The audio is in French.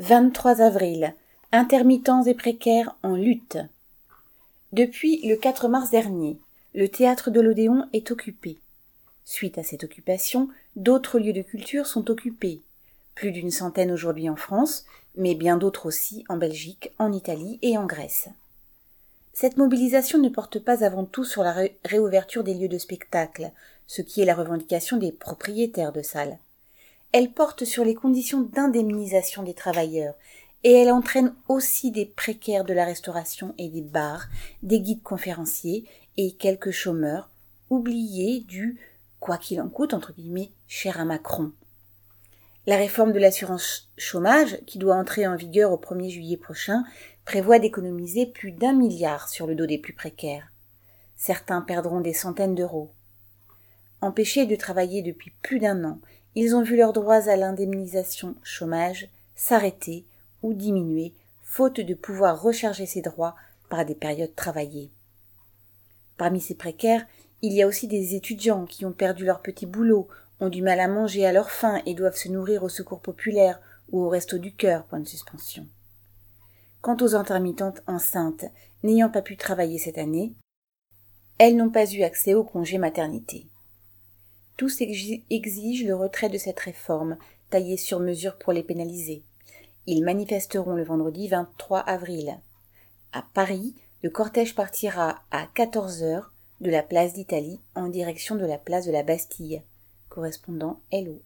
23 avril. Intermittents et précaires en lutte. Depuis le 4 mars dernier, le théâtre de l'Odéon est occupé. Suite à cette occupation, d'autres lieux de culture sont occupés. Plus d'une centaine aujourd'hui en France, mais bien d'autres aussi en Belgique, en Italie et en Grèce. Cette mobilisation ne porte pas avant tout sur la réouverture des lieux de spectacle, ce qui est la revendication des propriétaires de salles elle porte sur les conditions d'indemnisation des travailleurs, et elle entraîne aussi des précaires de la restauration et des bars, des guides conférenciers et quelques chômeurs, oubliés du quoi qu'il en coûte, entre guillemets, cher à Macron. La réforme de l'assurance chômage, qui doit entrer en vigueur au 1er juillet prochain, prévoit d'économiser plus d'un milliard sur le dos des plus précaires. Certains perdront des centaines d'euros. Empêchés de travailler depuis plus d'un an ils ont vu leurs droits à l'indemnisation chômage s'arrêter ou diminuer, faute de pouvoir recharger ces droits par des périodes travaillées. Parmi ces précaires, il y a aussi des étudiants qui ont perdu leur petit boulot, ont du mal à manger à leur faim et doivent se nourrir au secours populaire ou au resto du cœur, point de suspension. Quant aux intermittentes enceintes n'ayant pas pu travailler cette année, elles n'ont pas eu accès au congé maternité. Tous exigent le retrait de cette réforme, taillée sur mesure pour les pénaliser. Ils manifesteront le vendredi 23 avril. À Paris, le cortège partira à 14 heures de la place d'Italie en direction de la place de la Bastille. Correspondant Hello.